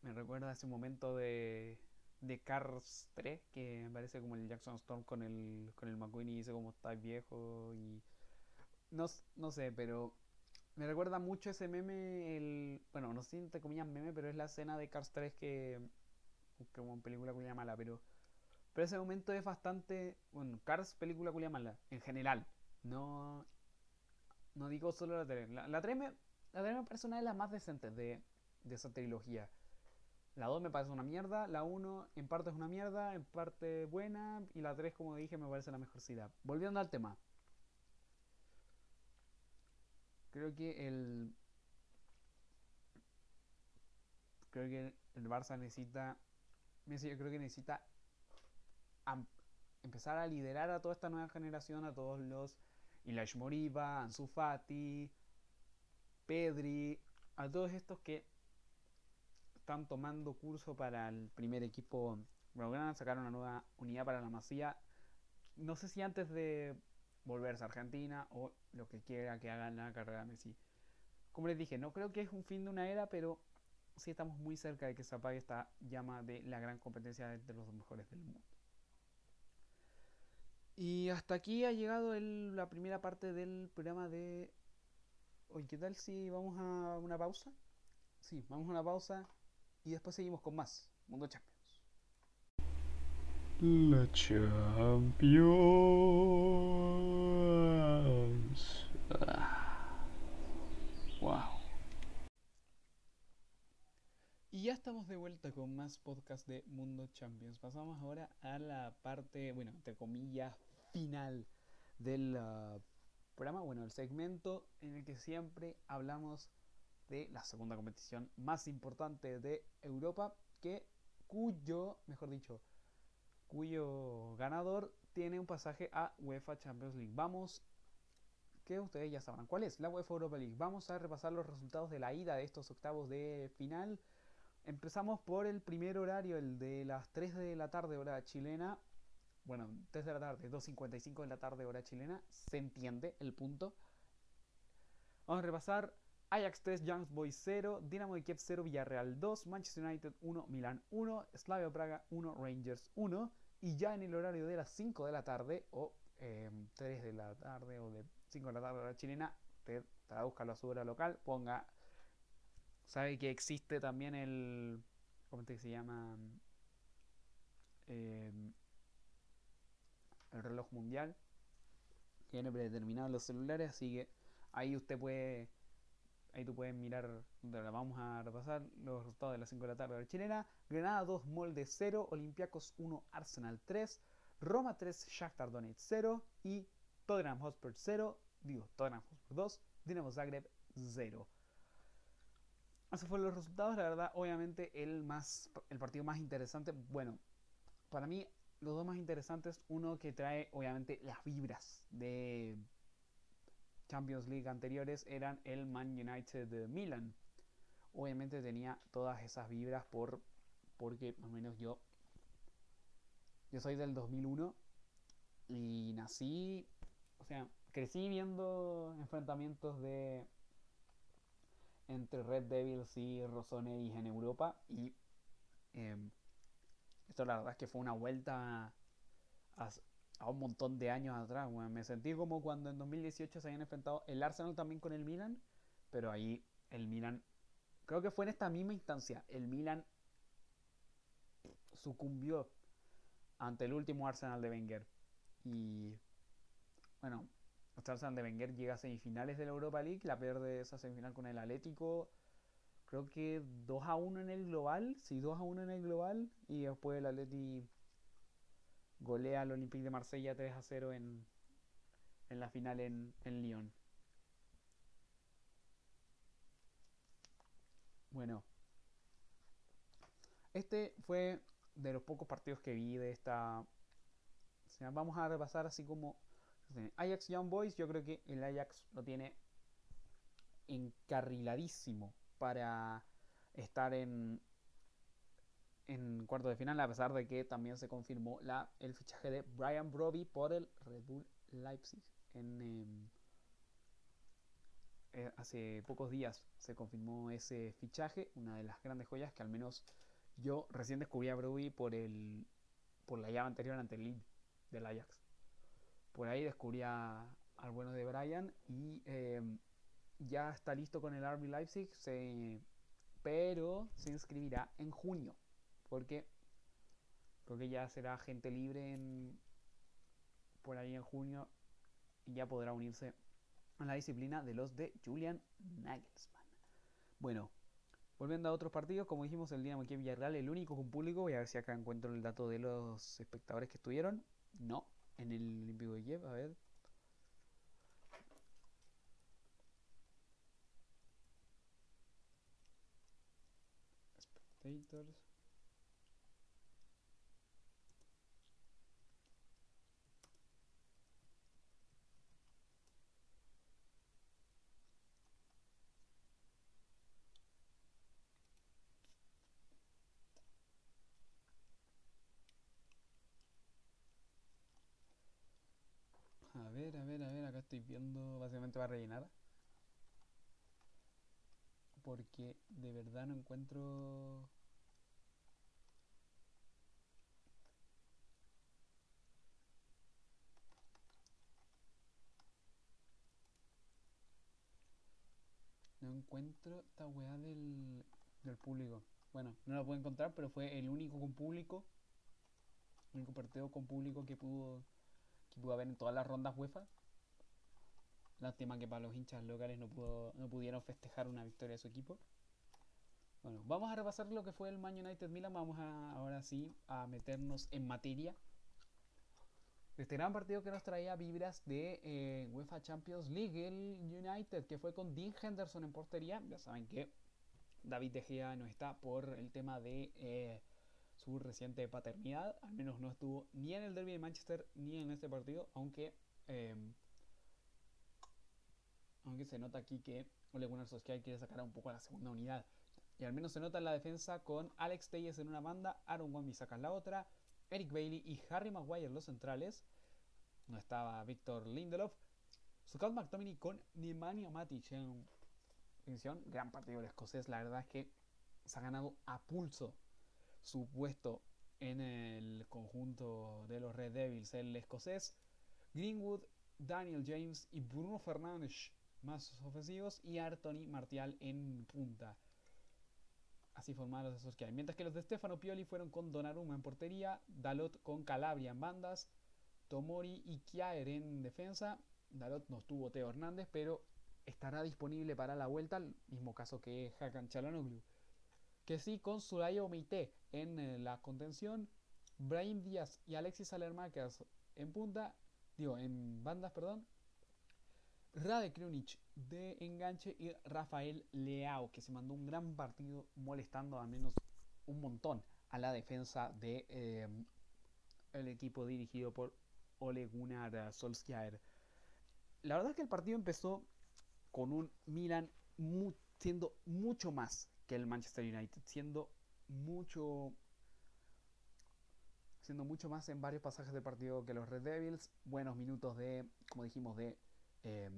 me recuerda ese momento de, de Cars 3, que parece como el Jackson Storm con el, con el McQueen y dice como está viejo y... No, no sé, pero Me recuerda mucho ese meme, el. Bueno, no sé si entre comillas meme, pero es la escena de Cars 3 que. Como en película culia mala, pero. Pero ese momento es bastante. Bueno, Cars, película culia mala, en general. No. No digo solo la 3. La, la 3 me, la 3 me parece una de las más decentes de, de esa trilogía. La 2 me parece una mierda, la 1 en parte es una mierda, en parte buena, y la 3, como dije, me parece la mejorcita. Volviendo al tema. Creo que el. Creo que el Barça necesita. Yo creo que necesita empezar a liderar a toda esta nueva generación, a todos los. Ilash Moriba, Ansu Fati, Pedri, a todos estos que están tomando curso para el primer equipo a sacar una nueva unidad para la Masía. No sé si antes de volverse a Argentina o lo que quiera que haga la carrera de Messi. Como les dije, no creo que es un fin de una era, pero sí estamos muy cerca de que se apague esta llama de la gran competencia entre los dos mejores del mundo. Y hasta aquí ha llegado la primera parte del programa de... Oye, ¿qué tal si vamos a una pausa? Sí, vamos a una pausa y después seguimos con más Mundo Champions. La Champions. wow. Y ya estamos de vuelta con más podcast de Mundo Champions. Pasamos ahora a la parte, bueno, entre comillas, final del uh, programa, bueno, el segmento en el que siempre hablamos de la segunda competición más importante de Europa, que cuyo, mejor dicho, cuyo ganador tiene un pasaje a UEFA Champions League. Vamos, que ustedes ya sabrán cuál es, la UEFA Europa League. Vamos a repasar los resultados de la ida de estos octavos de final. Empezamos por el primer horario, el de las 3 de la tarde hora chilena. Bueno, 3 de la tarde, 2.55 de la tarde hora chilena. Se entiende el punto. Vamos a repasar Ajax 3, Young Boys 0, Dinamo de Kiev 0, Villarreal 2, Manchester United 1, Milan 1, Slavia Praga 1, Rangers 1. Y ya en el horario de las 5 de la tarde, o 3 em, de la tarde, o de 5 de la tarde hora chilena, usted traduzca a su hora local, ponga. Sabe que existe también el. ¿Cómo se llama? Eh, el reloj mundial. Tiene predeterminado los celulares, así que ahí usted puede Ahí tú puedes mirar, vamos a repasar los resultados de las 5 de la tarde de la chilena. Granada 2, Molde 0, Olympiacos 1, Arsenal 3, Roma 3, Shakhtar Donetsk 0 y Tottenham Hotspur 0, digo, Tottenham Hotspur 2, Dinamo Zagreb 0. Esos fueron los resultados, la verdad, obviamente el, más, el partido más interesante, bueno, para mí los dos más interesantes, uno que trae obviamente las vibras de Champions League anteriores eran el Man United de Milan. Obviamente tenía todas esas vibras por porque o menos yo yo soy del 2001 y nací, o sea, crecí viendo enfrentamientos de entre Red Devils y Rossoneri en Europa y em, esto la verdad es que fue una vuelta a, a un montón de años atrás. me sentí como cuando en 2018 se habían enfrentado el Arsenal también con el Milan, pero ahí el Milan, creo que fue en esta misma instancia, el Milan sucumbió ante el último Arsenal de Wenger. Y bueno, este Arsenal de Wenger llega a semifinales de la Europa League, la pierde esa semifinal con el Atlético. Creo que 2 a 1 en el global, sí, 2 a 1 en el global. Y después el Atlético golea al Olympique de Marsella 3 a 0 en, en la final en, en Lyon. Bueno, este fue de los pocos partidos que vi de esta. vamos a repasar así como Ajax Young Boys. Yo creo que el Ajax lo tiene encarriladísimo para estar en, en cuarto de final, a pesar de que también se confirmó la, el fichaje de Brian Broby por el Red Bull Leipzig. En, em, eh, hace pocos días se confirmó ese fichaje, una de las grandes joyas que al menos yo recién descubrí a Broby por, el, por la llave anterior ante el lead del Ajax. Por ahí descubrí al bueno de Brian y em, ya está listo con el RB Leipzig, pero se inscribirá en junio, porque creo que ya será gente libre en, por ahí en junio y ya podrá unirse a la disciplina de los de Julian Nagelsmann. Bueno, volviendo a otros partidos, como dijimos, el Dinamo Kiev Villarreal, el único con público, voy a ver si acá encuentro el dato de los espectadores que estuvieron. No, en el Olímpico de Kiev, a ver. Spectators. A ver, a ver, a ver, acá estoy viendo, básicamente va a rellenar. Porque de verdad no encuentro... No encuentro esta weá del, del público. Bueno, no la puedo encontrar, pero fue el único con público. El único partido con público que pudo que pudo haber en todas las rondas UEFA. Lástima que para los hinchas locales no, pudo, no pudieron festejar una victoria de su equipo. Bueno, vamos a repasar lo que fue el Man United Milan. Vamos a, ahora sí a meternos en materia. Este gran partido que nos traía vibras de eh, UEFA Champions League, el United, que fue con Dean Henderson en portería. Ya saben que David De Gea no está por el tema de eh, reciente paternidad. Al menos no estuvo ni en el derby de Manchester ni en este partido, aunque eh, aunque se nota aquí que Ole Gunnar Solskjaer quiere sacar un poco a la segunda unidad. Y al menos se nota en la defensa con Alex Telles en una banda, Aaron Wan saca en la otra, Eric Bailey y Harry Maguire los centrales. No estaba Víctor Lindelof. Scott McTominay con Nemanja Matic en. Gran partido el escocés. La verdad es que se ha ganado a pulso su puesto en el conjunto de los Red Devils. El escocés, Greenwood, Daniel James y Bruno Fernández más ofensivos y Artoni Martial en punta. Así formaron los esos que hay. Mientras que los de Stefano Pioli fueron con Donnarumma en portería, Dalot con Calabria en bandas, Tomori y Kjaer en defensa. Dalot no tuvo Teo Hernández, pero estará disponible para la vuelta, el mismo caso que Hakan Çalhanoğlu. Que sí, con Surayo Meite en eh, la contención, Brahim Díaz y Alexis Salermakers en punta, digo, en bandas, perdón, Rade Krunic de enganche y Rafael Leao, que se mandó un gran partido molestando al menos un montón a la defensa de eh, el equipo dirigido por Ole Gunnar Solskjaer. La verdad es que el partido empezó con un Milan siendo mucho más que el Manchester United, siendo mucho siendo mucho más en varios pasajes del partido que los Red Devils, buenos minutos de, como dijimos, de eh,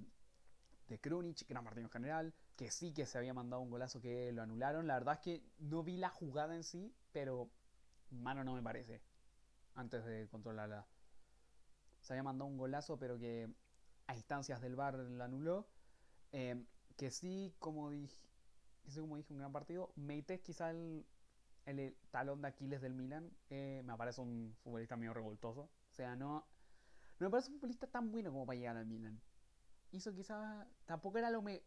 de Krunic, gran partido en general, que sí que se había mandado un golazo que lo anularon. La verdad es que no vi la jugada en sí, pero mano no me parece. Antes de controlarla. Se había mandado un golazo, pero que a instancias del bar la anuló. Eh, que sí, como dije, como dije, un gran partido. Meite quizá el, el, talón de Aquiles del Milan. Eh, me parece un futbolista medio revoltoso. O sea, no, no me parece un futbolista tan bueno como para llegar al Milan hizo quizás, tampoco era lo me...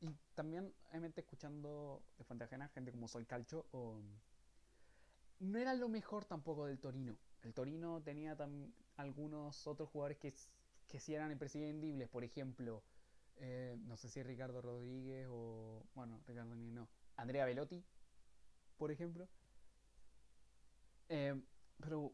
Y también, obviamente, escuchando de fuente ajena, gente como Soy Calcho, o... no era lo mejor tampoco del Torino. El Torino tenía algunos otros jugadores que, que sí eran imprescindibles, por ejemplo, eh, no sé si Ricardo Rodríguez o, bueno, Ricardo ni no, Andrea Velotti, por ejemplo. Eh, pero,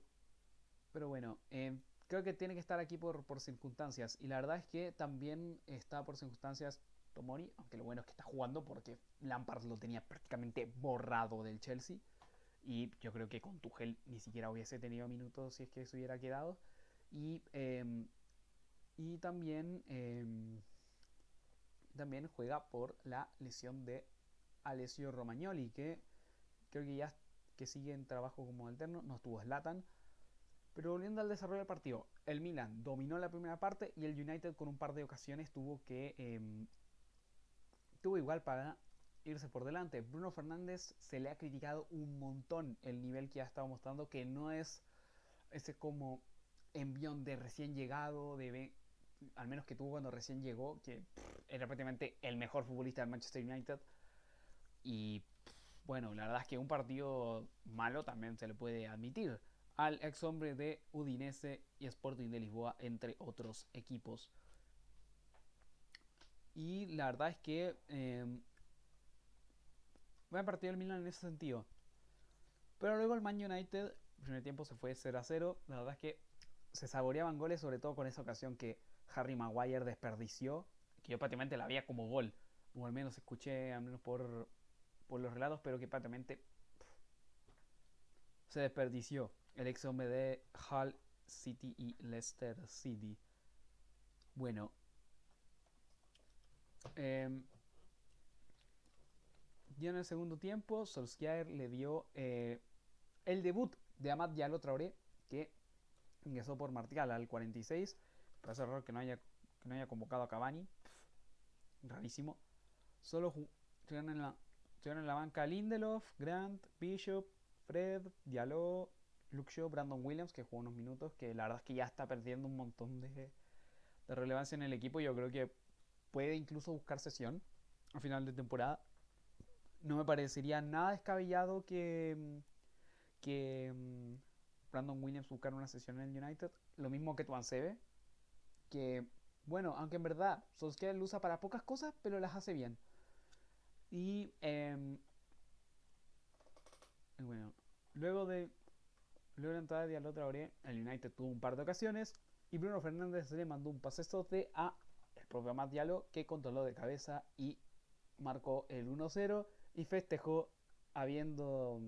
pero bueno, eh, creo que tiene que estar aquí por, por circunstancias. Y la verdad es que también está por circunstancias Tomori, aunque lo bueno es que está jugando porque Lampard lo tenía prácticamente borrado del Chelsea. Y yo creo que con Tuchel ni siquiera hubiese tenido minutos si es que se hubiera quedado. Y, em, y también, em, también juega por la lesión de Alessio Romagnoli, que creo que ya que sigue en trabajo como alterno. No estuvo Slatan. Pero volviendo al desarrollo del partido, el Milan dominó la primera parte y el United con un par de ocasiones tuvo que, em, tuvo igual para irse por delante. Bruno Fernández se le ha criticado un montón el nivel que ha estado mostrando, que no es ese como envión de recién llegado, de al menos que tuvo cuando recién llegó, que era prácticamente el mejor futbolista del Manchester United. Y bueno, la verdad es que un partido malo también se le puede admitir al ex hombre de Udinese y Sporting de Lisboa, entre otros equipos. Y la verdad es que eh, buen partido el Milan en ese sentido. Pero luego el Man United, el primer tiempo se fue 0 a 0. La verdad es que se saboreaban goles, sobre todo con esa ocasión que Harry Maguire desperdició, que yo prácticamente la veía como gol, o al menos escuché, al menos por, por los relatos, pero que prácticamente se desperdició el ex hombre de Hull City y Leicester City. Bueno, eh, ya en el segundo tiempo, Solskjaer le dio eh, el debut de Amad Diallo Traoré, que ingresó por Martial al 46. Parece raro que no haya, que no haya convocado a Cavani. rarísimo. Solo estuvieron en, la, en la banca Lindelof, Grant, Bishop, Fred, Diallo, Luke Shaw, Brandon Williams, que jugó unos minutos, que la verdad es que ya está perdiendo un montón de, de relevancia en el equipo. Yo creo que puede incluso buscar sesión a final de temporada. No me parecería nada descabellado que, que mm, Brandon Williams buscara una sesión en el United. Lo mismo que Sebe Que, bueno, aunque en verdad Solskjaer lo usa para pocas cosas, pero las hace bien. Y, eh, bueno, luego de, luego de la entrada de otra hora, el United tuvo un par de ocasiones. Y Bruno Fernández le mandó un pase sote a el propio Matt Diallo que controló de cabeza y marcó el 1-0 y festejó habiendo,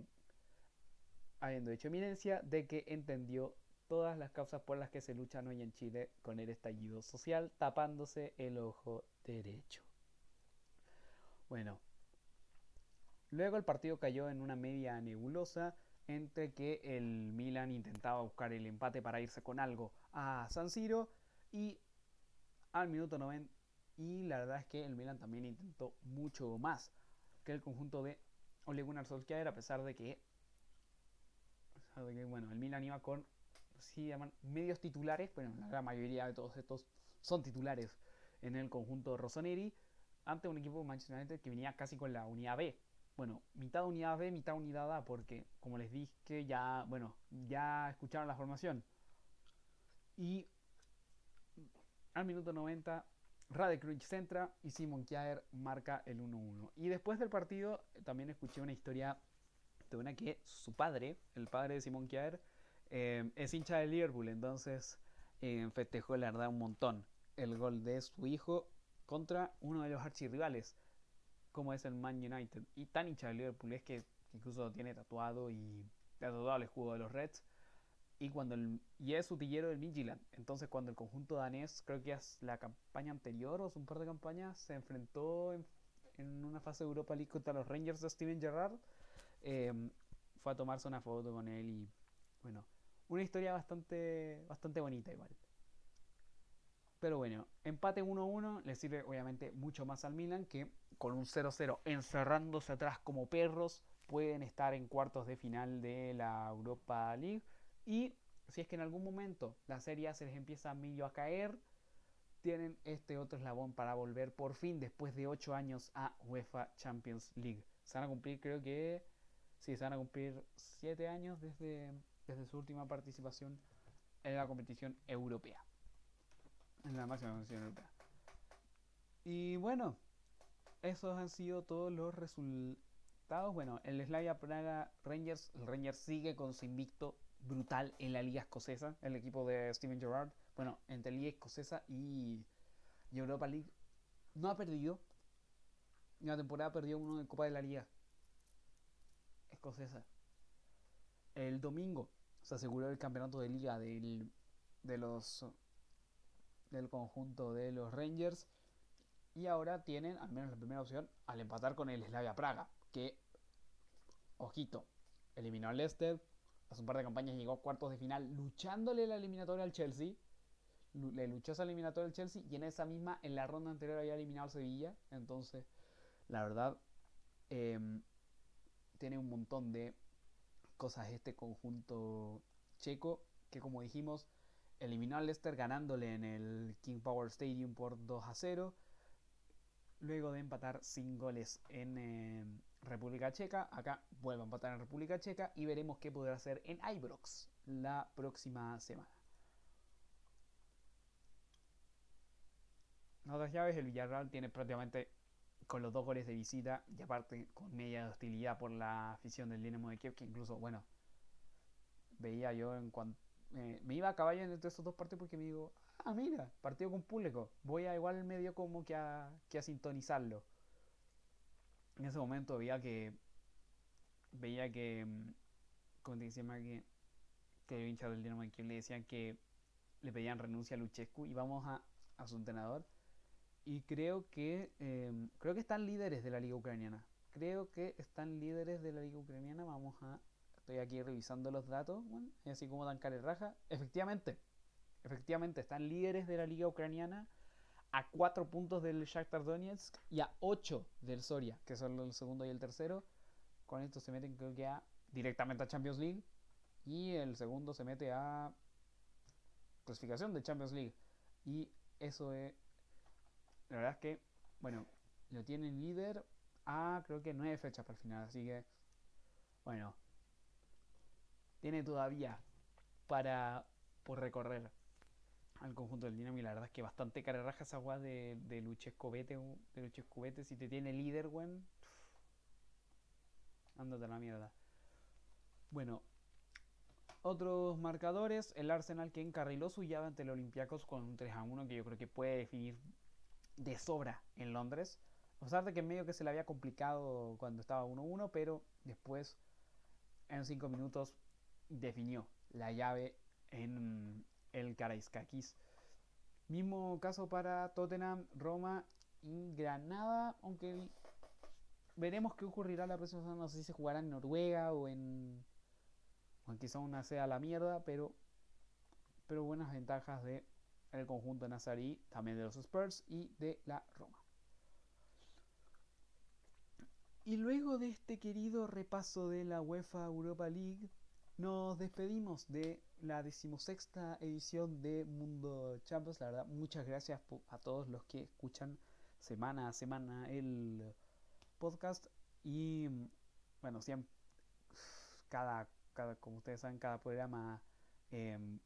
habiendo hecho eminencia de que entendió todas las causas por las que se lucha hoy en Chile con el estallido social, tapándose el ojo derecho. Bueno, luego el partido cayó en una media nebulosa entre que el Milan intentaba buscar el empate para irse con algo a San Siro y al minuto 90 y la verdad es que el Milan también intentó mucho más que el conjunto de Ole Gunnar Solskjaer, a pesar de que, bueno, el Milan iba con, sí llaman medios titulares, pero la gran mayoría de todos estos son titulares en el conjunto Rossoneri, ante un equipo de Manchester United que venía casi con la unidad B. Bueno, mitad unidad B, mitad unidad A, porque como les dije, ya, bueno, ya escucharon la formación. Y al minuto 90 Radek centra y Simon Kjaer marca el 1-1. Y después del partido también escuché una historia de una que su padre, el padre de Simon Kjaer, eh, es hincha de Liverpool, entonces eh, festejó la verdad un montón el gol de su hijo contra uno de los archirrivales, como es el Man United. Y tan hincha de Liverpool es que incluso tiene tatuado y tatuado el escudo de los Reds y cuando el, y es utillero del Midtjylland. Entonces cuando el conjunto danés, creo que es la campaña anterior o un par de campañas, se enfrentó en, una fase de Europa League contra los Rangers de Steven Gerrard, em, fue a tomarse una foto con él y bueno, una historia bastante, bastante bonita igual. Pero bueno, empate 1-1 le sirve obviamente mucho más al Milan que con un 0-0 encerrándose atrás como perros pueden estar en cuartos de final de la Europa League y si es que en algún momento la Serie se les empieza a medio a caer, tienen este otro eslabón para volver por fin después de 8 años a UEFA Champions League. Se van a cumplir, creo que, sí, se van a cumplir 7 años desde, desde su última participación en la competición europea. En la máxima competición europea. Y bueno, esos han sido todos los resultados. Bueno, el Slavia Praga Rangers, el Rangers sigue con su invicto brutal en la liga escocesa, el equipo de Steven Gerrard. Bueno, entre liga escocesa y, Europa League no ha perdido. En la temporada perdió uno en Copa de la Liga escocesa. El domingo se aseguró el campeonato de liga del, de los del conjunto de los Rangers y ahora tienen al menos la primera opción al empatar con el Slavia Praga que ojito eliminó al Leicester hace un par de campañas llegó a cuartos de final luchándole la eliminatoria al Chelsea. Le luchó esa eliminatoria al Chelsea y en esa misma, en la ronda anterior había eliminado al Sevilla. Entonces, La verdad, em, tiene un montón de cosas este conjunto checo que como dijimos eliminó al Leicester ganándole en el King Power Stadium por 2 a 0 luego de empatar sin goles en em, República Checa. Acá vuelve a empatar en República Checa y veremos qué podrá hacer en Ibrox la próxima semana. En otras llaves el Villarreal tiene prácticamente con los dos goles de visita y aparte con media hostilidad por la afición del Dinamo de Kiev que incluso bueno veía yo en cuanto eh, me iba a caballo entre estos dos partidos porque me digo ah mira partido con público voy a igual medio como que a, que a sintonizarlo en ese momento veía que veía que mm, como te decía que que hinchas del Dinamo de Kiev le decían que le pedían renuncia a Luchescu y vamos a, a su entrenador y creo que em, creo que están líderes de la liga ucraniana. Creo que están líderes de la liga ucraniana. Vamos a estoy aquí revisando los datos, bueno, y así como dan cara raja. Efectivamente, efectivamente están líderes de la liga ucraniana a 4 puntos del Shakhtar Donetsk y a 8 del Soria, que son el segundo y el tercero. Con esto se meten creo que a directamente a Champions League y el segundo se mete a clasificación de Champions League y eso es la verdad es que, bueno, lo tienen líder a creo que nueve fechas para el final, así que, bueno, tiene todavía para recorrer al conjunto del Dinamo y la verdad es que bastante carerraja esa guay de, de Luchescovete, de si te tiene líder, weón, ándate a la mierda. Bueno, otros marcadores, el Arsenal que encarriló su llave ante el Olympiacos con un 3 a 1 que yo creo que puede definir de sobra en Londres. A pesar de que medio que se le había complicado cuando estaba 1-1, pero después en 5 minutos definió la llave en el Karaiskakis. Mismo caso para Tottenham, Roma y Granada, aunque veremos qué ocurrirá la próxima semana. No sé si se jugará en Noruega o en. O quizá una sea la mierda, pero. Pero buenas ventajas de el conjunto nazarí, también de los Spurs y de la Roma. Y luego de este querido repaso de la UEFA Europa League, nos despedimos de la decimosexta edición de Mundo Champions. La verdad, muchas gracias a todos los que escuchan semana a semana el podcast. Y bueno, siempre, cada, cada como ustedes saben, cada programa, em,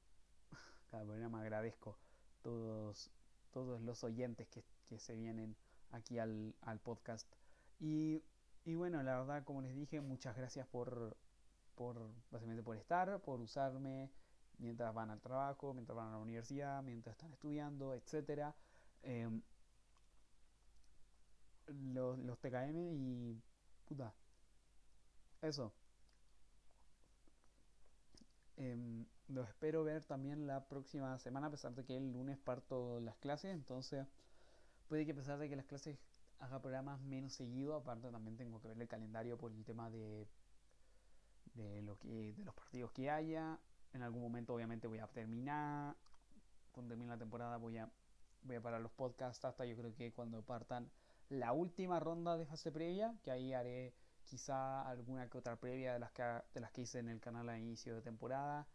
cada programa agradezco todos, todos los oyentes que, se vienen aquí al, podcast. Y, bueno, la verdad, como les dije, muchas gracias por, por, básicamente por estar, por usarme mientras van al trabajo, mientras van a la universidad, mientras están estudiando, etcétera. Em, los, los TKM y puta. Eso. Em, los espero ver también la próxima semana, a pesar de que el lunes parto las clases. Entonces, puede que a pesar de que las clases haga programas menos seguido, aparte también tengo que ver el calendario por el tema de, de, lo que, de los partidos que haya. En algún momento, obviamente, voy a terminar. Cuando termine la temporada, voy a, voy a parar los podcasts hasta yo creo que cuando partan la última ronda de fase previa, que ahí haré quizá alguna que otra previa de las que, de las que hice en el canal a inicio de temporada,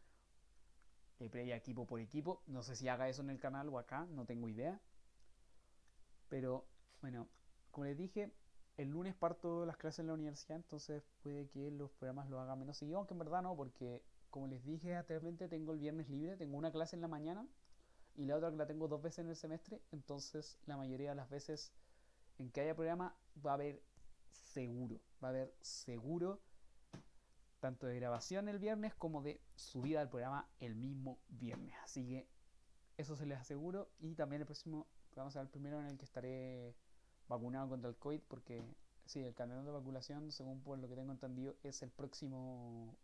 eh, previa equipo por equipo. No sé si haga eso en el canal o acá, no tengo idea. Pero bueno, como les dije, el lunes parto las clases en la universidad, entonces puede que los programas lo hagan menos seguido, aunque en verdad no, porque como les dije anteriormente, tengo el viernes libre, tengo una clase en la mañana y la otra la tengo dos veces en el semestre, entonces la mayoría de las veces en que haya programa va a haber seguro. Va a haber seguro tanto de grabación el viernes como de subida al programa el mismo viernes. Así que eso se les aseguro. Y también el próximo, vamos a ver el primero en el que estaré vacunado contra el COVID, porque sí, el calendario de vacunación, según por lo que tengo entendido, es el próximo.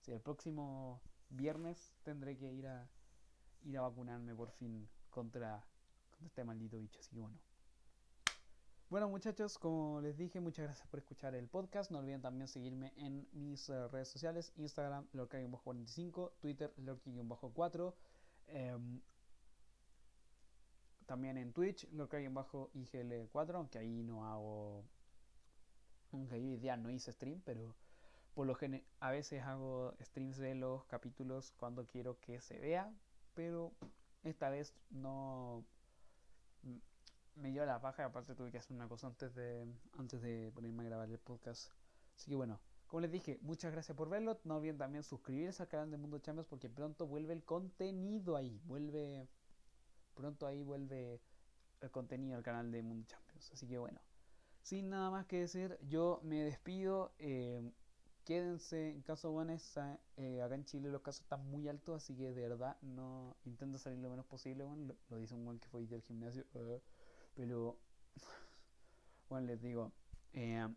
Sí, el próximo viernes tendré que ir a ir a vacunarme por fin contra, este maldito bicho. Así que bueno. Bueno muchachos, como les dije, muchas gracias por escuchar el podcast. No olviden también seguirme en mis eh, redes sociales, Instagram, lorca-45, Twitter, lorca-4. Em, también en Twitch, lorca-igl4, aunque ahí no hago Aunque hoy día no hice stream, pero por lo general a veces hago streams de los capítulos cuando quiero que se vea, pero esta vez no me dio la paja aparte tuve que hacer una cosa antes de antes de ponerme a grabar el podcast. Así que bueno, como les dije, muchas gracias por verlo. No olviden también suscribirse al canal de Mundo Champions porque pronto vuelve el contenido ahí. Vuelve. Pronto ahí vuelve el contenido al canal de Mundo Champions. Así que bueno. Sin nada más que decir, yo me despido. Eh, quédense en caso Vanessa. Eh, acá en Chile los casos están muy altos, así que de verdad no intento salir lo menos posible. Bueno, lo, dice un buen que fue del gimnasio. Uh, pero bueno, les digo. Eh,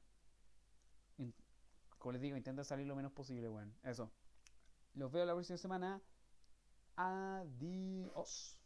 como les digo, intenta salir lo menos posible, bueno. Eso. Los veo la próxima semana. Adiós.